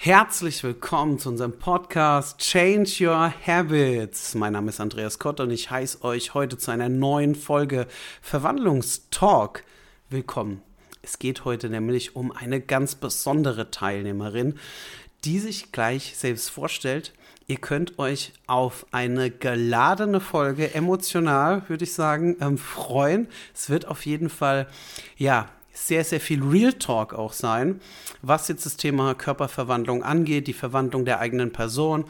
Herzlich willkommen zu unserem Podcast Change Your Habits. Mein Name ist Andreas Kott und ich heiße euch heute zu einer neuen Folge Verwandlungstalk willkommen. Es geht heute nämlich um eine ganz besondere Teilnehmerin, die sich gleich selbst vorstellt. Ihr könnt euch auf eine geladene Folge, emotional würde ich sagen, ähm, freuen. Es wird auf jeden Fall, ja, sehr, sehr viel Real Talk auch sein, was jetzt das Thema Körperverwandlung angeht, die Verwandlung der eigenen Person.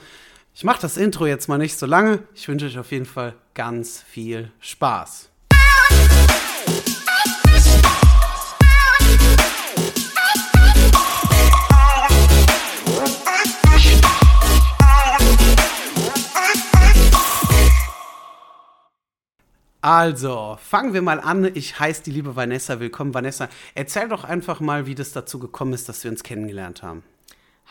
Ich mache das Intro jetzt mal nicht so lange. Ich wünsche euch auf jeden Fall ganz viel Spaß. Also, fangen wir mal an. Ich heiße die liebe Vanessa. Willkommen, Vanessa. Erzähl doch einfach mal, wie das dazu gekommen ist, dass wir uns kennengelernt haben.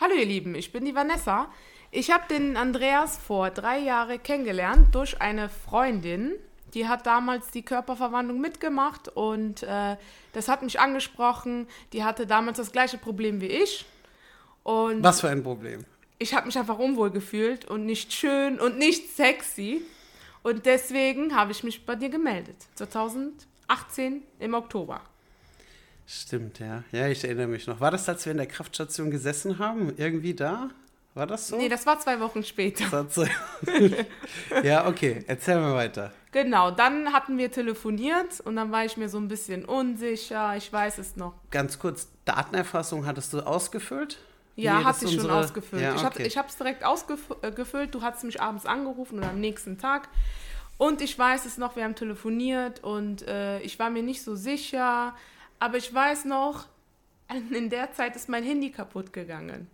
Hallo ihr Lieben, ich bin die Vanessa. Ich habe den Andreas vor drei Jahren kennengelernt durch eine Freundin. Die hat damals die Körperverwandlung mitgemacht und äh, das hat mich angesprochen. Die hatte damals das gleiche Problem wie ich. Und Was für ein Problem? Ich habe mich einfach unwohl gefühlt und nicht schön und nicht sexy. Und deswegen habe ich mich bei dir gemeldet. 2018 im Oktober. Stimmt, ja. Ja, ich erinnere mich noch. War das, als wir in der Kraftstation gesessen haben? Irgendwie da? War das so? Nee, das war zwei Wochen später. ja, okay. Erzähl mal weiter. Genau, dann hatten wir telefoniert und dann war ich mir so ein bisschen unsicher. Ich weiß es noch. Ganz kurz, Datenerfassung hattest du ausgefüllt? Ja, hatte ich schon ausgefüllt. Ja, okay. Ich habe es direkt ausgefüllt. Du hast mich abends angerufen oder am nächsten Tag. Und ich weiß es noch, wir haben telefoniert und äh, ich war mir nicht so sicher. Aber ich weiß noch, in der Zeit ist mein Handy kaputt gegangen.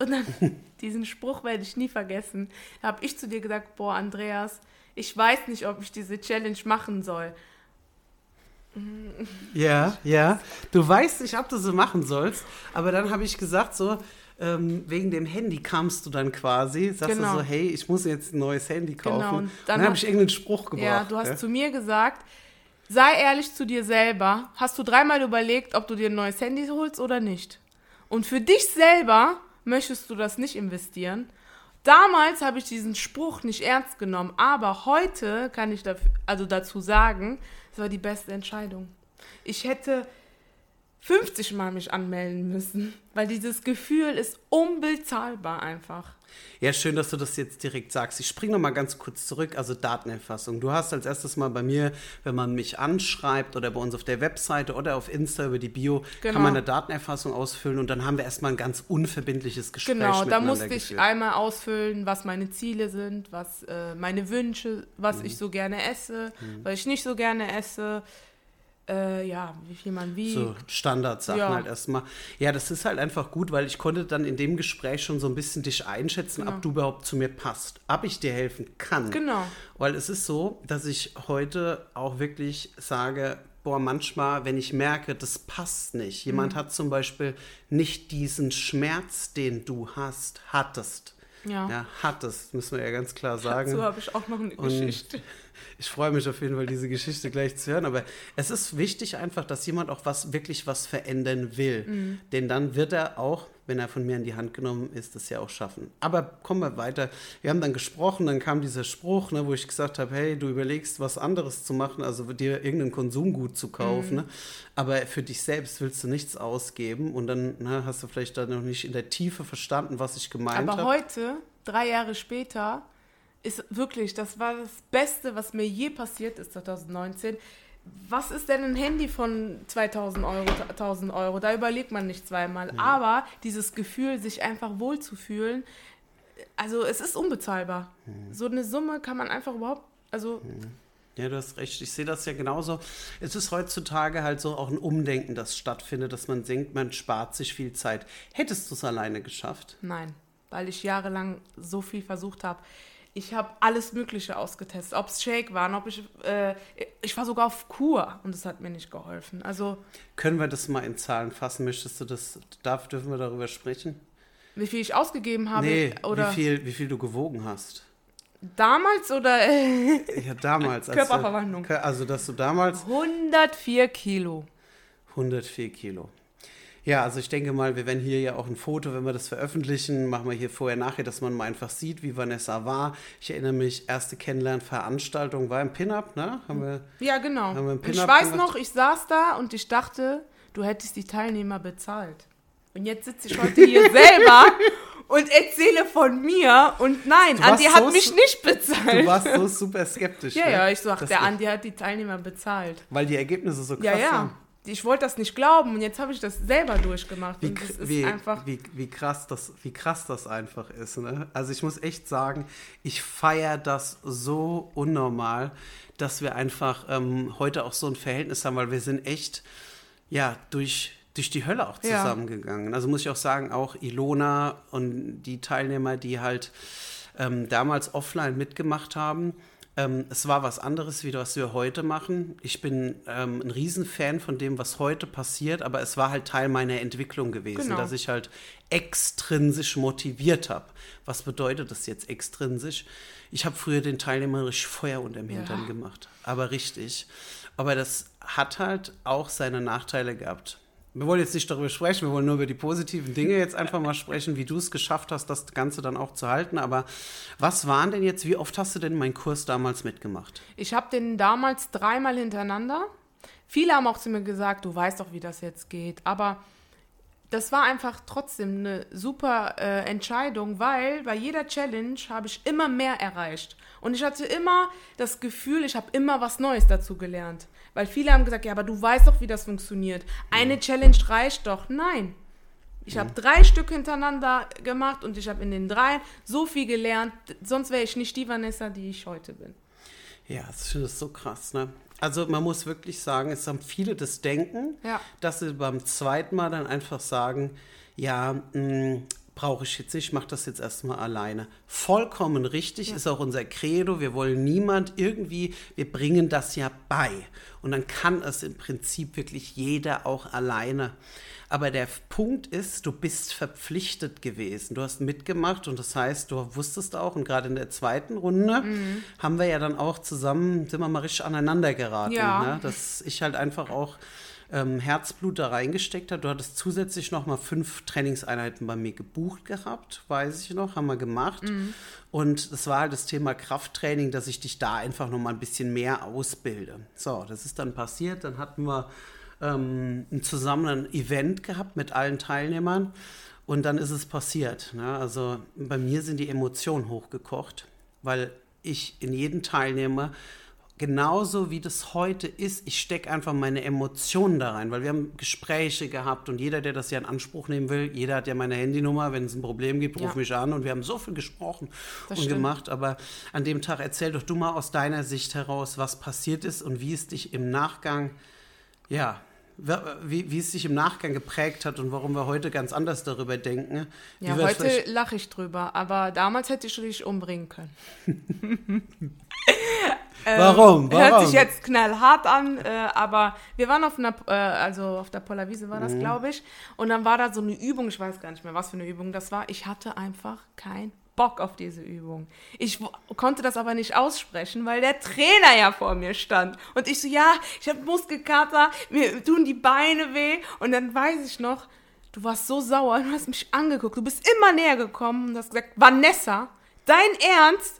Und dann, diesen Spruch werde ich nie vergessen. Da habe ich zu dir gesagt, boah, Andreas, ich weiß nicht, ob ich diese Challenge machen soll. Ja, ja. Du weißt nicht, ob du so machen sollst, aber dann habe ich gesagt, so, ähm, wegen dem Handy kamst du dann quasi, sagst genau. du so, hey, ich muss jetzt ein neues Handy kaufen. Genau. Und dann, dann habe ich irgendeinen Spruch gebracht. Ja, du hast ja. zu mir gesagt, sei ehrlich zu dir selber. Hast du dreimal überlegt, ob du dir ein neues Handy holst oder nicht? Und für dich selber möchtest du das nicht investieren. Damals habe ich diesen Spruch nicht ernst genommen, aber heute kann ich dafür, also dazu sagen, es war die beste Entscheidung. Ich hätte 50 Mal mich anmelden müssen, weil dieses Gefühl ist unbezahlbar einfach. Ja, schön, dass du das jetzt direkt sagst. Ich springe noch mal ganz kurz zurück. Also Datenerfassung. Du hast als erstes mal bei mir, wenn man mich anschreibt oder bei uns auf der Webseite oder auf Insta über die Bio, genau. kann man eine Datenerfassung ausfüllen und dann haben wir erstmal ein ganz unverbindliches Gespräch. Genau, da musste ich einmal ausfüllen, was meine Ziele sind, was äh, meine Wünsche, was mhm. ich so gerne esse, mhm. was ich nicht so gerne esse äh, ja, wie viel man wiegt. So Standardsachen ja. halt erstmal. Ja, das ist halt einfach gut, weil ich konnte dann in dem Gespräch schon so ein bisschen dich einschätzen, genau. ob du überhaupt zu mir passt, ob ich dir helfen kann. Genau. Weil es ist so, dass ich heute auch wirklich sage, boah, manchmal, wenn ich merke, das passt nicht. Jemand mhm. hat zum Beispiel nicht diesen Schmerz, den du hast, hattest. Ja. ja hattest, müssen wir ja ganz klar sagen. So habe ich auch noch eine Geschichte. Und ich freue mich auf jeden Fall, diese Geschichte gleich zu hören. Aber es ist wichtig einfach, dass jemand auch was wirklich was verändern will. Mhm. Denn dann wird er auch, wenn er von mir in die Hand genommen ist, das ja auch schaffen. Aber kommen wir weiter. Wir haben dann gesprochen, dann kam dieser Spruch, ne, wo ich gesagt habe, hey, du überlegst, was anderes zu machen, also dir irgendein Konsumgut zu kaufen. Mhm. Ne? Aber für dich selbst willst du nichts ausgeben. Und dann ne, hast du vielleicht dann noch nicht in der Tiefe verstanden, was ich gemeint habe. Aber heute, drei Jahre später, ist wirklich, das war das Beste, was mir je passiert ist 2019. Was ist denn ein Handy von 2000 Euro, 1000 Euro? Da überlegt man nicht zweimal. Mhm. Aber dieses Gefühl, sich einfach wohlzufühlen, also es ist unbezahlbar. Mhm. So eine Summe kann man einfach überhaupt, also. Mhm. Ja, du hast recht. Ich sehe das ja genauso. Es ist heutzutage halt so auch ein Umdenken, das stattfindet, dass man denkt, man spart sich viel Zeit. Hättest du es alleine geschafft? Nein, weil ich jahrelang so viel versucht habe. Ich habe alles Mögliche ausgetestet, ob es Shake waren, ob ich, äh, ich war sogar auf Kur und es hat mir nicht geholfen. Also können wir das mal in Zahlen fassen? Möchtest du das? Darf dürfen wir darüber sprechen? Wie viel ich ausgegeben habe? Nee, oder wie viel, wie viel du gewogen hast? Damals oder? ja, damals. Körperverwandlung. Du, also, dass du damals. 104 Kilo. 104 Kilo. Ja, also ich denke mal, wir werden hier ja auch ein Foto, wenn wir das veröffentlichen, machen wir hier vorher, nachher, dass man mal einfach sieht, wie Vanessa war. Ich erinnere mich, erste Kennenlernveranstaltung war im Pin-Up, ne? Haben wir, Ja, genau. Haben wir Und ich weiß gemacht? noch, ich saß da und ich dachte, du hättest die Teilnehmer bezahlt. Und jetzt sitze ich heute hier selber und erzähle von mir und nein, Du Andi hat so mich nicht bezahlt. du warst so super skeptisch. ja, ne? ja, ich Das der Andi hat die Teilnehmer bezahlt. Weil die Ergebnisse so krass Ja, ja. waren. Ich wollte das nicht glauben und jetzt habe ich das selber durchgemacht. Wie, wie, wie, wie, krass das, wie krass das einfach ist. Ne? Also ich muss echt sagen, ich feiere das so unnormal, dass wir einfach ähm, heute auch so ein Verhältnis haben, weil wir sind echt ja durch, durch die Hölle auch Ja. zusammengegangen. Also muss ich auch sagen, auch Ilona und die Teilnehmer, die halt ähm, damals offline mitgemacht haben. Ähm, es war was anderes, wie was wir heute machen. Ich bin ähm, ein Riesenfan von dem, was heute passiert, aber es war halt Teil meiner Entwicklung gewesen, Genau. dass ich halt extrinsisch motiviert habe. Was bedeutet das jetzt extrinsisch? Ich habe früher den Teilnehmern richtig Feuer unterm Hintern Ja. gemacht, aber richtig. Aber das hat halt auch seine Nachteile gehabt. Wir wollen jetzt nicht darüber sprechen, wir wollen nur über die positiven Dinge jetzt einfach mal sprechen, wie du es geschafft hast, das Ganze dann auch zu halten. Aber was waren denn jetzt, wie oft hast du denn meinen Kurs damals mitgemacht? Ich habe den damals dreimal hintereinander. Viele haben auch zu mir gesagt, du weißt doch, wie das jetzt geht. Aber das war einfach trotzdem eine super äh, Entscheidung, weil bei jeder Challenge habe ich immer mehr erreicht. Und ich hatte immer das Gefühl, ich habe immer was Neues dazu gelernt. Weil viele haben gesagt, ja, aber du weißt doch, wie das funktioniert. Eine Challenge reicht doch. Nein. Ich habe drei Stück hintereinander gemacht und ich habe in den dreien so viel gelernt. Sonst wäre ich nicht die Vanessa, die ich heute bin. Ja, das ist so krass, ne? Also man muss wirklich sagen, es haben viele das Denken, Ja. dass sie beim zweiten Mal dann einfach sagen, ja, brauche ich jetzt nicht, ich mache das jetzt erstmal alleine. Vollkommen richtig, ist auch unser Credo. Wir wollen niemand irgendwie, wir bringen das ja bei. Und dann kann es im Prinzip wirklich jeder auch alleine. Aber der Punkt ist, du bist verpflichtet gewesen. Du hast mitgemacht und das heißt, du wusstest auch, und gerade in der zweiten Runde Mhm. haben wir ja dann auch zusammen, sind wir mal richtig aneinander geraten. Ja. Ne? Dass ich halt einfach auch ähm, Herzblut da reingesteckt habe. Du hattest zusätzlich noch mal fünf Trainingseinheiten bei mir gebucht gehabt, weiß ich noch, haben wir gemacht. Mhm. Und es war halt das Thema Krafttraining, dass ich dich da einfach noch mal ein bisschen mehr ausbilde. So, das ist dann passiert. Dann hatten wir ähm, ein zusammen ein Event gehabt mit allen Teilnehmern. Und dann ist es passiert. Ne? Also bei mir sind die Emotionen hochgekocht, weil ich in jeden Teilnehmer genauso wie das heute ist, ich stecke einfach meine Emotionen da rein, weil wir haben Gespräche gehabt und jeder, der das ja in Anspruch nehmen will, jeder hat ja meine Handynummer, wenn es ein Problem gibt, ruf Ja. mich an und wir haben so viel gesprochen Das und stimmt. gemacht, aber an dem Tag erzähl doch du mal aus deiner Sicht heraus, was passiert ist und wie es dich im Nachgang, ja, wie, wie es sich im Nachgang geprägt hat und warum wir heute ganz anders darüber denken. Ja, heute lache ich drüber, aber damals hätte ich dich umbringen können. Warum? Warum? Hört sich jetzt knallhart an, äh, aber wir waren auf einer, äh, also auf der Polarwiese war Mhm. das, glaube ich, und dann war da so eine Übung, ich weiß gar nicht mehr, was für eine Übung das war. Ich hatte einfach keinen Bock auf diese Übung. Ich konnte das aber nicht aussprechen, weil der Trainer ja vor mir stand. Und ich so, ja, ich habe Muskelkater, mir tun die Beine weh. Und dann weiß ich noch, du warst so sauer, du hast mich angeguckt, du bist immer näher gekommen und hast gesagt, Vanessa, dein Ernst?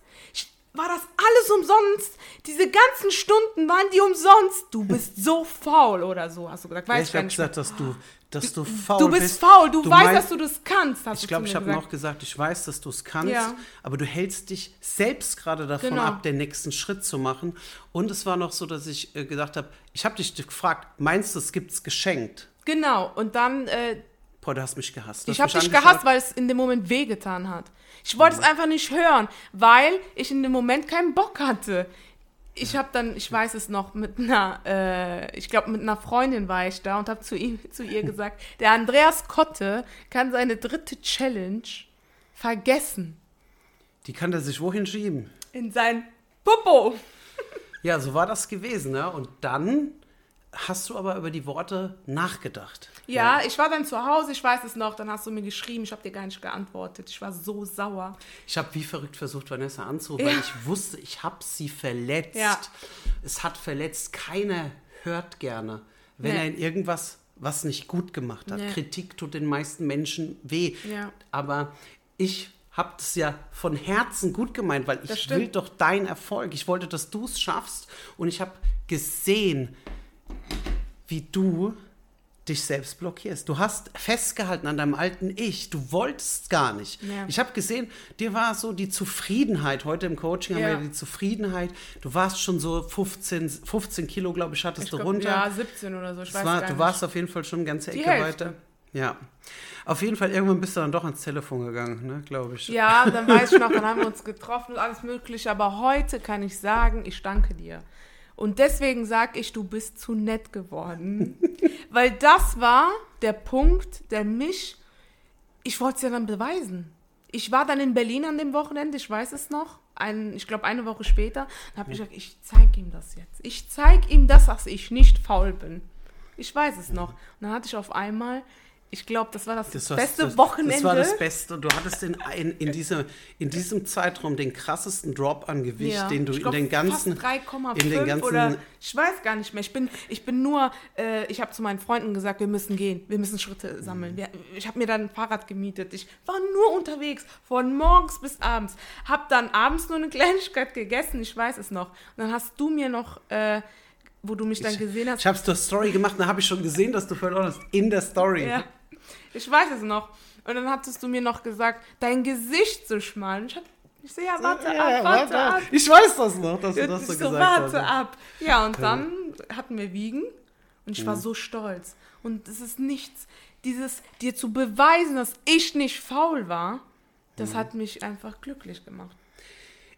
War das alles umsonst? Diese ganzen Stunden waren die umsonst? Du bist so faul oder so, hast du gesagt. Ja, Weiß ich habe gesagt, dass du, dass du faul Du bist faul, du, weißt, meinst- dass du das kannst, Ich du glaube, ich habe noch gesagt, ich weiß, dass du es kannst, Ja. aber du hältst dich selbst gerade davon Genau. ab, den nächsten Schritt zu machen. Und es war noch so, dass ich äh, gesagt habe, ich habe dich gefragt, meinst du, es gibt's geschenkt? Genau, und dann, äh, Boah, du hast mich gehasst. Du ich habe mich dich gehasst, weil es in dem Moment wehgetan hat. Ich wollte es einfach nicht hören, weil ich in dem Moment keinen Bock hatte. Ich habe dann, ich weiß es noch, mit einer, äh, ich glaube, mit einer Freundin war ich da und habe zu, ihm, zu ihr gesagt, der Andreas Kotte kann seine dritte Challenge vergessen. Die kann er sich wohin schieben? In sein Popo. Ja, so war das gewesen. Ne? Und dann hast du aber über die Worte nachgedacht. Ja, ich war dann zu Hause, ich weiß es noch, dann hast du mir geschrieben, ich habe dir gar nicht geantwortet. Ich war so sauer. Ich habe wie verrückt versucht, Vanessa anzurufen, Ja. weil ich wusste, ich habe sie verletzt. Ja. Es hat verletzt. Keiner hört gerne, wenn Nee. er in irgendwas was nicht gut gemacht hat. Ja. Kritik tut den meisten Menschen weh. Ja. Aber ich habe das ja von Herzen gut gemeint, weil Das ich stimmt. will doch deinen Erfolg. Ich wollte, dass du es schaffst. Und ich habe gesehen, wie du dich selbst blockierst. Du hast festgehalten an deinem alten Ich. Du wolltest gar nicht. Ja. Ich habe gesehen, dir war so die Zufriedenheit. Heute im Coaching haben Ja. wir die Zufriedenheit. Du warst schon so 15, 15 Kilo, glaube ich, hattest Ich du glaub, runter. Ja, 17 oder so. Ich weiß war, du nicht. warst auf jeden Fall schon eine ganze Ecke weiter. Ja. Auf jeden Fall, irgendwann bist du dann doch ans Telefon gegangen, ne, glaube ich. Ja, dann weiß ich noch, dann haben wir uns getroffen und alles mögliche. Aber heute kann ich sagen, ich danke dir. Und deswegen sage ich, du bist zu nett geworden. Weil das war der Punkt, der mich, ich wollte es ja dann beweisen. Ich war dann in Berlin an dem Wochenende, ich weiß es noch, ein, ich glaube eine Woche später, da habe ich gesagt, ich zeige ihm das jetzt. Ich zeige ihm das, dass ich nicht faul bin. Ich weiß es noch. Und dann hatte ich auf einmal, ich glaube, das war das, Das beste das, Wochenende. Das war das Beste. Und du hattest in, in, in, diese, in diesem Zeitraum den krassesten Drop an Gewicht, Ja, den du ich in glaub, den ganzen. fast 3,5 in den ganzen- oder ich weiß gar nicht mehr. Ich bin, ich bin nur, äh, ich habe zu meinen Freunden gesagt, wir müssen gehen, wir müssen Schritte sammeln. Wir, ich habe mir dann ein Fahrrad gemietet. Ich war nur unterwegs, von morgens bis abends. Hab dann abends nur eine Kleinigkeit gegessen, ich weiß es noch. Und dann hast du mir noch, äh, wo du mich dann gesehen hast, Ich habe es zur Story gemacht, da habe ich schon gesehen, dass du verloren hast. In der Story. ja, ich weiß es noch. Und dann hattest du mir noch gesagt, dein Gesicht so schmal. Und ich, hab, ich so, ja, warte Ja, ab, warte ab. Ich weiß das noch, dass du das so ich gesagt warte hast. ab. Ja, und dann hatten wir Wiegen und ich war Mhm. so stolz. Und es ist nichts, dieses dir zu beweisen, dass ich nicht faul war, Mhm. das hat mich einfach glücklich gemacht.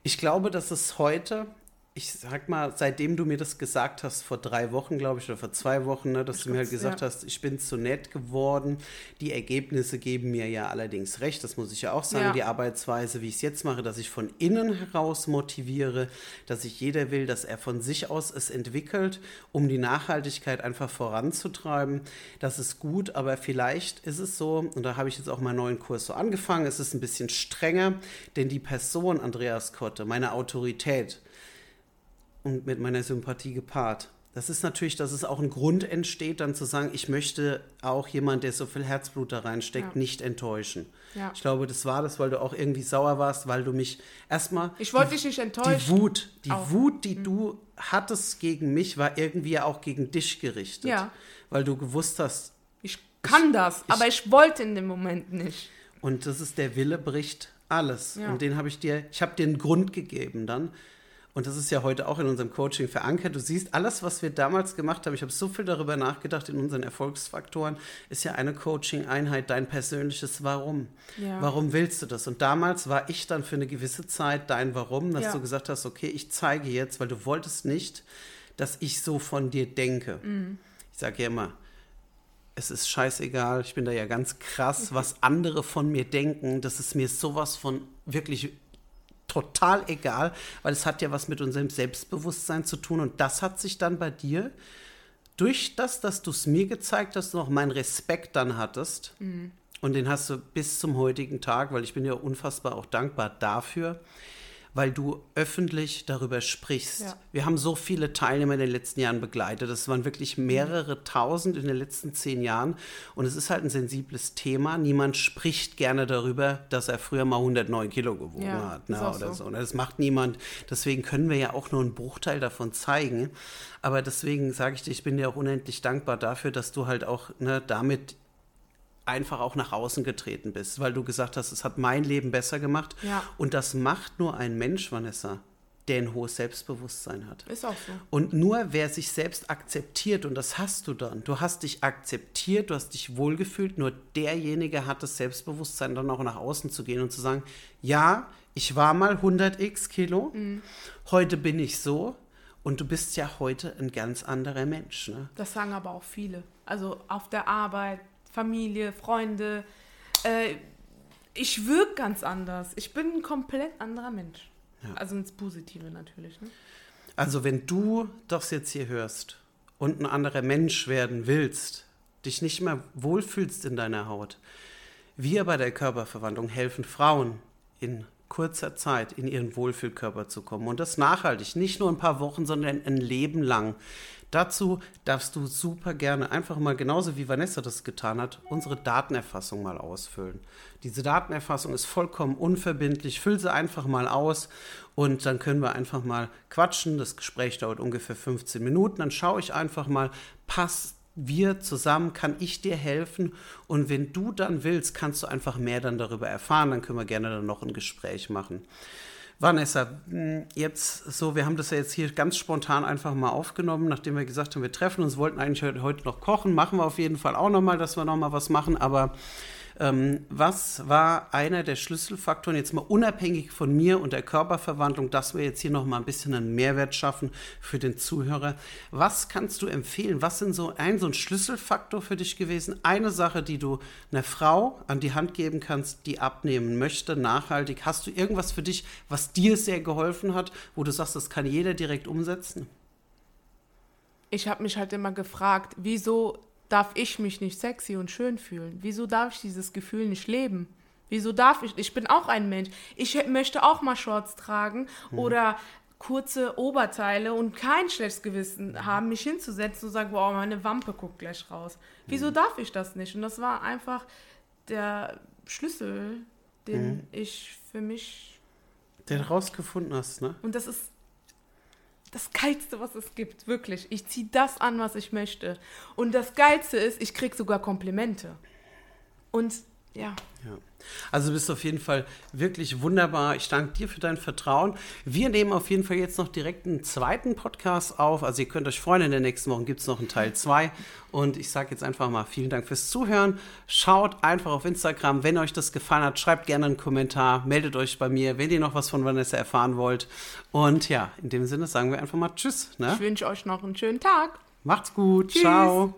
Ich glaube, dass es heute, ich sag mal, seitdem du mir das gesagt hast, vor drei Wochen, glaube ich, oder vor zwei Wochen, ne, dass du mir halt gesagt ja. hast, ich bin zu nett geworden. Die Ergebnisse geben mir ja allerdings recht, das muss ich ja auch sagen. Ja. Die Arbeitsweise, wie ich es jetzt mache, dass ich von innen heraus motiviere, dass ich jeder will, dass er von sich aus es entwickelt, um die Nachhaltigkeit einfach voranzutreiben. Das ist gut, aber vielleicht ist es so, und da habe ich jetzt auch meinen neuen Kurs so angefangen, es ist ein bisschen strenger, denn die Person Andreas Kotte, meine Autorität, und mit meiner Sympathie gepaart. Das ist natürlich, dass es auch ein Grund entsteht, dann zu sagen, ich möchte auch jemand, der so viel Herzblut da reinsteckt, Ja. nicht enttäuschen. Ja. Ich glaube, das war das, weil du auch irgendwie sauer warst, weil du mich erstmal. Ich wollte dich nicht Die enttäuschen. Wut, die Auch. Mhm. Wut, die du hattest gegen mich, war irgendwie ja auch gegen dich gerichtet. Ja. Weil du gewusst hast, Ich kann das, aber ich wollte in dem Moment nicht. Und das ist der Wille bricht alles. Ja. Und den habe ich dir, ich habe dir einen Grund gegeben dann. Und das ist ja heute auch in unserem Coaching verankert. Du siehst, alles, was wir damals gemacht haben, ich habe so viel darüber nachgedacht in unseren Erfolgsfaktoren, ist ja eine Coaching-Einheit, dein persönliches Warum. Ja. Warum willst du das? Und damals war ich dann für eine gewisse Zeit dein Warum, dass Ja. du gesagt hast, okay, ich zeige jetzt, weil du wolltest nicht, dass ich so von dir denke. Mhm. Ich sage ja immer, es ist scheißegal, ich bin da ja ganz krass, was andere von mir denken, das ist mir sowas von wirklich total egal, weil es hat ja was mit unserem Selbstbewusstsein zu tun. Und das hat sich dann bei dir durch das, dass du es mir gezeigt hast, noch meinen Respekt dann hattest. Und den hast du bis zum heutigen Tag, weil ich bin ja unfassbar auch dankbar dafür, weil du öffentlich darüber sprichst. Ja. Wir haben so viele Teilnehmer in den letzten Jahren begleitet. Das waren wirklich mehrere tausend in den letzten zehn Jahren. Und es ist halt ein sensibles Thema. Niemand spricht gerne darüber, dass er früher mal 109 Kilo gewogen Ja, hat. Ne, oder so. so. Und das macht niemand. Deswegen können wir ja auch nur einen Bruchteil davon zeigen. Aber deswegen sage ich dir, ich bin dir auch unendlich dankbar dafür, dass du halt auch ne, damit einfach auch nach außen getreten bist, weil du gesagt hast, es hat mein Leben besser gemacht. Ja. Und das macht nur ein Mensch, Vanessa, der ein hohes Selbstbewusstsein hat. Ist auch so. Und nur wer sich selbst akzeptiert, und das hast du dann, du hast dich akzeptiert, du hast dich wohlgefühlt, nur derjenige hat das Selbstbewusstsein, dann auch nach außen zu gehen und zu sagen, ja, ich war mal 100x Kilo, heute bin ich so und du bist ja heute ein ganz anderer Mensch. Ne? Das sagen aber auch viele. Also auf der Arbeit, Familie, Freunde. Äh, ich wirke ganz anders. Ich bin ein komplett anderer Mensch. Also ins Positive natürlich. Ne? Also wenn du das jetzt hier hörst und ein anderer Mensch werden willst, dich nicht mehr wohlfühlst in deiner Haut, wir bei der Körperverwandlung helfen Frauen in kurzer Zeit in ihren Wohlfühlkörper zu kommen. Und das nachhaltig, nicht nur ein paar Wochen, sondern ein Leben lang. Dazu darfst du super gerne einfach mal, genauso wie Vanessa das getan hat, unsere Datenerfassung mal ausfüllen. Diese Datenerfassung ist vollkommen unverbindlich. Füll sie einfach mal aus und dann können wir einfach mal quatschen. Das Gespräch dauert ungefähr 15 Minuten. Dann schaue ich einfach mal, passt wir zusammen, kann ich dir helfen? Und wenn du dann willst, kannst du einfach mehr dann darüber erfahren, dann können wir gerne dann noch ein Gespräch machen. Vanessa, hm, jetzt so, wir haben das ja jetzt hier ganz spontan einfach mal aufgenommen, nachdem wir gesagt haben, wir treffen uns, wollten eigentlich heute noch kochen, machen wir auf jeden Fall auch nochmal, dass wir nochmal was machen, aber ähm, was war einer der Schlüsselfaktoren, jetzt mal unabhängig von mir und der Körperverwandlung, dass wir jetzt hier noch mal ein bisschen einen Mehrwert schaffen für den Zuhörer? Was kannst du empfehlen? Was sind so ein, so ein Schlüsselfaktor für dich gewesen? Eine Sache, die du einer Frau an die Hand geben kannst, die abnehmen möchte, nachhaltig. Hast du irgendwas für dich, was dir sehr geholfen hat, wo du sagst, das kann jeder direkt umsetzen? Ich habe mich halt immer gefragt, wieso darf ich mich nicht sexy und schön fühlen? Wieso darf ich dieses Gefühl nicht leben? Wieso darf ich? Ich bin auch ein Mensch. Ich möchte auch mal Shorts tragen mhm. oder kurze Oberteile und kein schlechtes Gewissen haben, mich hinzusetzen und sagen, wow, meine Wampe guckt gleich raus. Wieso mhm. darf ich das nicht? Und das war einfach der Schlüssel, den mhm. ich für mich. Den rausgefunden hast, ne? Und das ist das Geilste, was es gibt, wirklich. Ich ziehe das an, was ich möchte. Und das Geilste ist, ich kriege sogar Komplimente. Und ja. ja. Also du bist auf jeden Fall wirklich wunderbar. Ich danke dir für dein Vertrauen. Wir nehmen auf jeden Fall jetzt noch direkt einen zweiten Podcast auf. Also ihr könnt euch freuen, in der nächsten Woche gibt es noch einen Teil 2. Und ich sage jetzt einfach mal vielen Dank fürs Zuhören. Schaut einfach auf Instagram, wenn euch das gefallen hat. Schreibt gerne einen Kommentar, meldet euch bei mir, wenn ihr noch was von Vanessa erfahren wollt. Und ja, in dem Sinne sagen wir einfach mal Tschüss. Ne? Ich wünsche euch noch einen schönen Tag. Macht's gut. Tschüss. Ciao.